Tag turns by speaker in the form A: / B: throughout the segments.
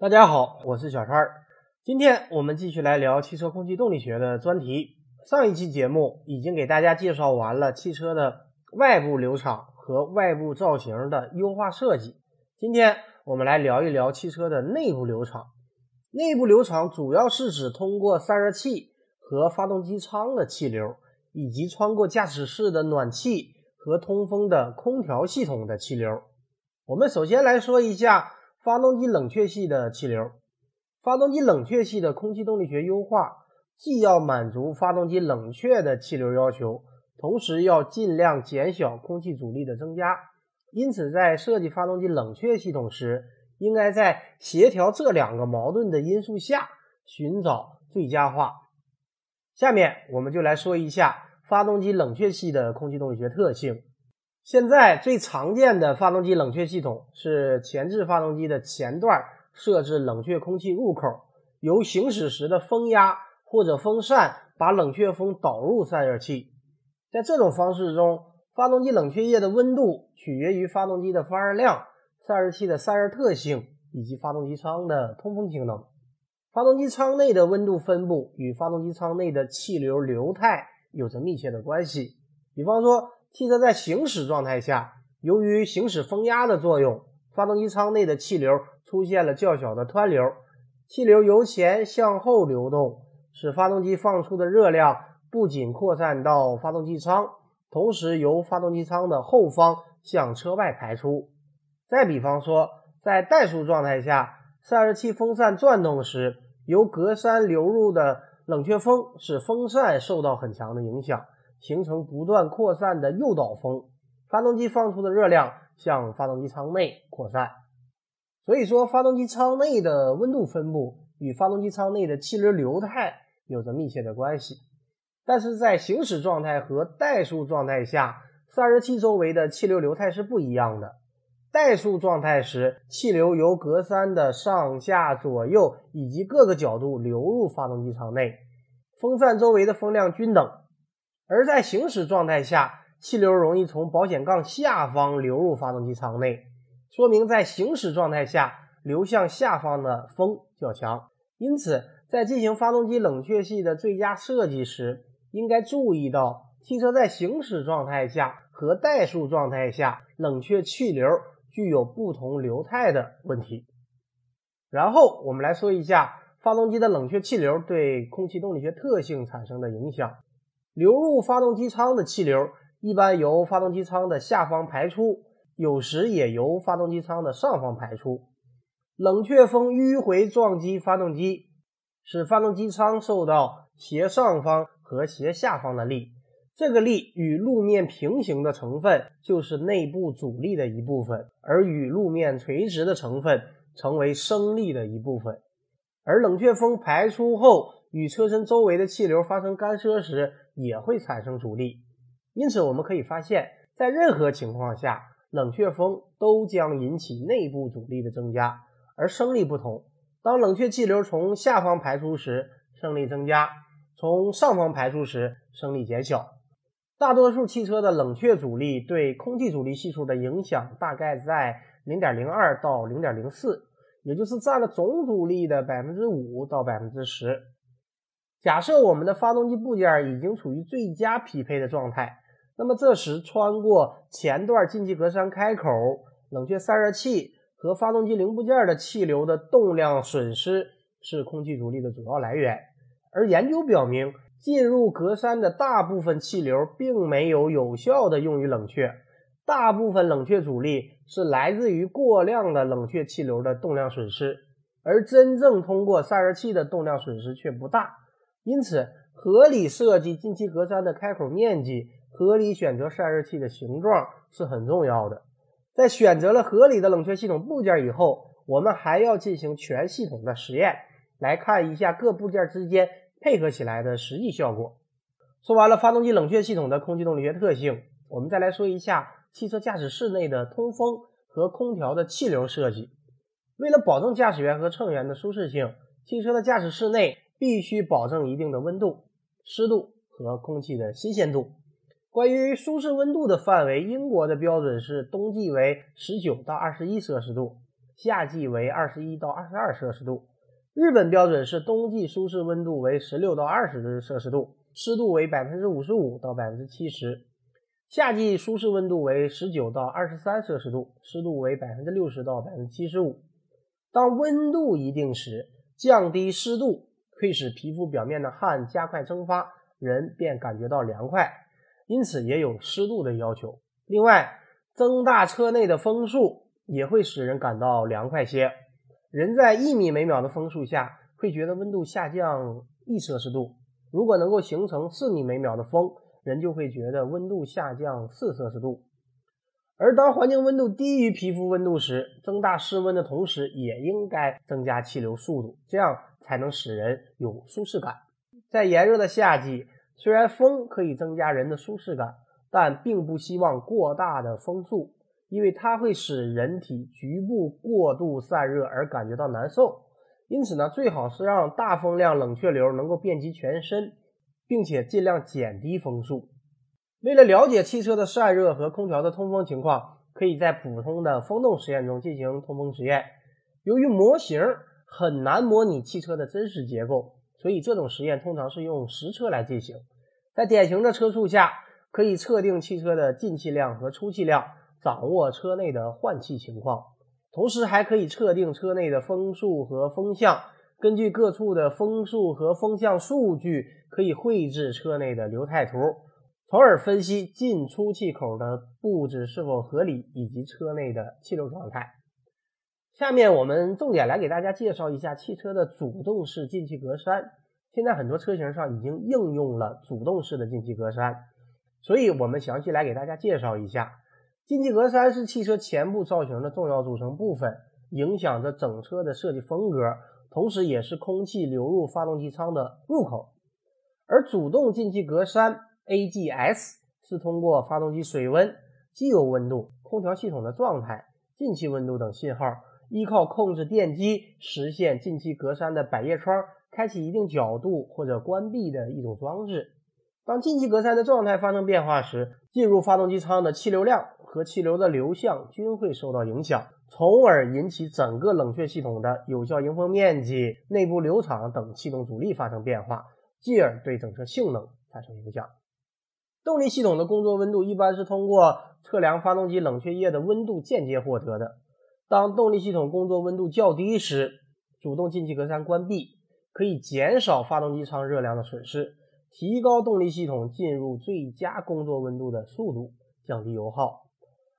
A: 大家好，我是小川儿。今天我们继续来聊汽车空气动力学的专题。上一期节目已经给大家介绍完了汽车的外部流场和外部造型的优化设计。今天我们来聊一聊汽车的内部流场。内部流场主要是指通过散热器和发动机舱的气流，以及穿过驾驶室的暖气和通风的空调系统的气流。我们首先来说一下。发动机冷却系的气流，发动机冷却系的空气动力学优化，既要满足发动机冷却的气流要求，同时要尽量减小空气阻力的增加。因此，在设计发动机冷却系统时，应该在协调这两个矛盾的因素下寻找最佳化。下面我们就来说一下发动机冷却系的空气动力学特性。现在最常见的发动机冷却系统是前置发动机的前段设置冷却空气入口，由行驶时的风压或者风扇把冷却风导入散热器。在这种方式中，发动机冷却液的温度取决于发动机的发热量、散热器的散热特性以及发动机舱的通风性能。发动机舱内的温度分布与发动机舱内的气流流态有着密切的关系。比方说，汽车在行驶状态下，由于行驶风压的作用，发动机舱内的气流出现了较小的湍流，气流由前向后流动，使发动机放出的热量不仅扩散到发动机舱，同时由发动机舱的后方向车外排出。再比方说，在怠速状态下，散热器风扇转动时，由格栅流入的冷却风使风扇受到很强的影响。形成不断扩散的诱导风，发动机放出的热量向发动机舱内扩散。所以说，发动机舱内的温度分布与发动机舱内的气流流态有着密切的关系。但是在行驶状态和怠速状态下，散热器周围的气流流态是不一样的。怠速状态时，气流由格栅的上下左右以及各个角度流入发动机舱内，风扇周围的风量均等。而在行驶状态下，气流容易从保险杠下方流入发动机舱内，说明在行驶状态下流向下方的风较强。因此，在进行发动机冷却系的最佳设计时，应该注意到汽车在行驶状态下和怠速状态下冷却气流具有不同流态的问题。然后，我们来说一下发动机的冷却气流对空气动力学特性产生的影响。流入发动机舱的气流一般由发动机舱的下方排出，有时也由发动机舱的上方排出。冷却风迂回撞击发动机，使发动机舱受到斜上方和斜下方的力。这个力与路面平行的成分就是内部阻力的一部分，而与路面垂直的成分成为升力的一部分。而冷却风排出后，与车身周围的气流发生干涉时，也会产生阻力。因此，我们可以发现，在任何情况下，冷却风都将引起内部阻力的增加。而升力不同，当冷却气流从下方排出时，升力增加；从上方排出时，升力减小。大多数汽车的冷却阻力对空气阻力系数的影响大概在0.02到0.04，也就是占了总阻力的百分之五到百分之十。假设我们的发动机部件已经处于最佳匹配的状态，那么这时穿过前段进气格栅开口、冷却散热器和发动机零部件的气流的动量损失是空气阻力的主要来源。而研究表明，进入格栅的大部分气流并没有有效的用于冷却，大部分冷却阻力是来自于过量的冷却气流的动量损失，而真正通过散热器的动量损失却不大。因此，合理设计进气格栅的开口面积，合理选择散热器的形状是很重要的。在选择了合理的冷却系统部件以后，我们还要进行全系统的实验，来看一下各部件之间配合起来的实际效果。说完了发动机冷却系统的空气动力学特性，我们再来说一下汽车驾驶室内的通风和空调的气流设计。为了保证驾驶员和乘员的舒适性，汽车的驾驶室内。必须保证一定的温度、湿度和空气的新鲜度。关于舒适温度的范围，英国的标准是冬季为十九到二十一摄氏度，夏季为二十一到二十二摄氏度。日本标准是冬季舒适温度为十六到二十摄氏度，湿度为百分之五十五到百分之七十。夏季舒适温度为十九到二十三摄氏度，湿度为百分之六十到百分之七十五。当温度一定时，降低湿度可以使皮肤表面的汗加快蒸发，人便感觉到凉快。因此也有湿度的要求。另外，增大车内的风速也会使人感到凉快些。人在一米每秒的风速下，会觉得温度下降一摄氏度。如果能够形成四米每秒的风，人就会觉得温度下降四摄氏度。而当环境温度低于皮肤温度时，增大室温的同时，也应该增加气流速度，这样才能使人有舒适感。在炎热的夏季，虽然风可以增加人的舒适感，但并不希望过大的风速，因为它会使人体局部过度散热而感觉到难受。因此呢，最好是让大风量冷却流能够遍及全身。并且尽量减低风速。为了了解汽车的散热和空调的通风情况，可以在普通的风洞实验中进行通风实验。由于模型很难模拟汽车的真实结构，所以这种实验通常是用实车来进行。在典型的车速下，可以测定汽车的进气量和出气量，掌握车内的换气情况，同时还可以测定车内的风速和风向。根据各处的风速和风向数据，可以绘制车内的流态图，从而分析进出气口的布置是否合理以及车内的气流状态。下面我们重点来给大家介绍一下汽车的主动式进气格栅。现在很多车型上已经应用了主动式的进气格栅，所以我们详细来给大家介绍一下。进气格栅是汽车前部造型的重要组成部分，影响着整车的设计风格。同时，也是空气流入发动机舱的入口，而主动进气格栅 （AGS） 是通过发动机水温、机油温度、空调系统的状态、进气温度等信号，依靠控制电机实现进气格栅的百叶窗开启一定角度或者关闭的一种装置。当进气格栅的状态发生变化时，进入发动机舱的气流量和气流的流向均会受到影响。从而引起整个冷却系统的有效迎风面积、内部流场等气动阻力发生变化，继而对整车性能产生影响。动力系统的工作温度一般是通过测量发动机冷却液的温度间接获得的。当动力系统工作温度较低时，主动进气格栅关闭，可以减少发动机舱热量的损失，提高动力系统进入最佳工作温度的速度，降低油耗。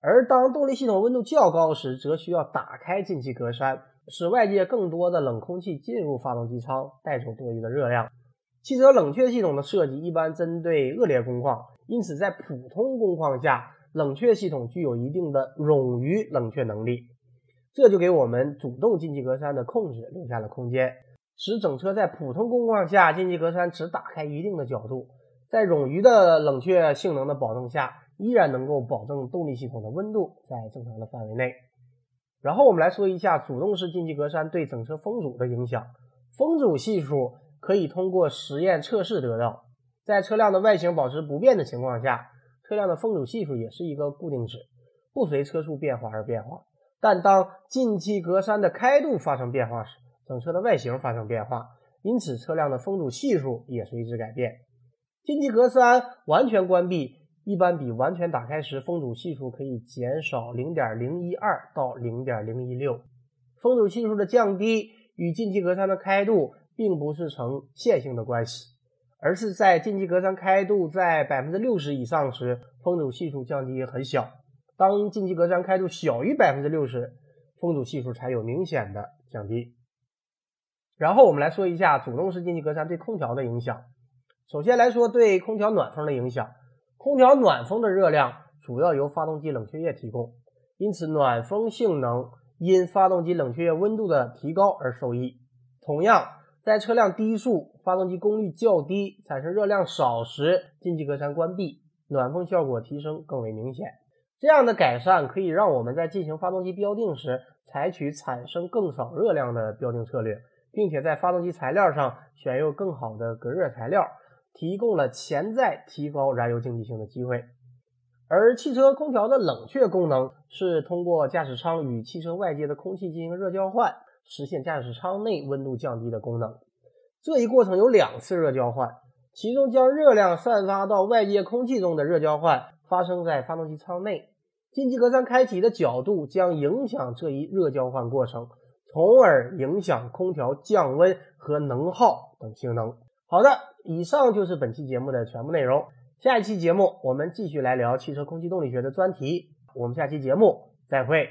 A: 而当动力系统温度较高时，则需要打开进气格栅，使外界更多的冷空气进入发动机舱，带走多余的热量。汽车冷却系统的设计一般针对恶劣工况，因此在普通工况下，冷却系统具有一定的冗余冷却能力，这就给我们主动进气格栅的控制留下了空间，使整车在普通工况下进气格栅只打开一定的角度，在冗余的冷却性能的保证下。依然能够保证动力系统的温度在正常的范围内。然后我们来说一下主动式进气格栅对整车风阻的影响。风阻系数可以通过实验测试得到。在车辆的外形保持不变的情况下，车辆的风阻系数也是一个固定值，不随车速变化而变化。但当进气格栅的开度发生变化时，整车的外形发生变化，因此车辆的风阻系数也随之改变。进气格栅完全关闭。一般比完全打开时风阻系数可以减少零点零一二到零点零一六。风阻系数的降低与进气格栅的开度并不是呈线性的关系，而是在进气格栅开度在百分之六十以上时，风阻系数降低很小；当进气格栅开度小于百分之六十，风阻系数才有明显的降低。然后我们来说一下主动式进气格栅对空调的影响。首先来说对空调暖风的影响。空调暖风的热量主要由发动机冷却液提供，因此暖风性能因发动机冷却液温度的提高而受益。同样，在车辆低速、发动机功率较低、产生热量少时，进气格栅关闭，暖风效果提升更为明显。这样的改善可以让我们在进行发动机标定时，采取产生更少热量的标定策略，并且在发动机材料上选用更好的隔热材料。提供了潜在提高燃油经济性的机会。而汽车空调的冷却功能是通过驾驶舱与汽车外界的空气进行热交换，实现驾驶舱内温度降低的功能。这一过程有两次热交换，其中将热量散发到外界空气中的热交换发生在发动机舱内，进气格栅开启的角度将影响这一热交换过程，从而影响空调降温和能耗等性能。好的，以上就是本期节目的全部内容。下一期节目，我们继续来聊汽车空气动力学的专题。我们下期节目再会。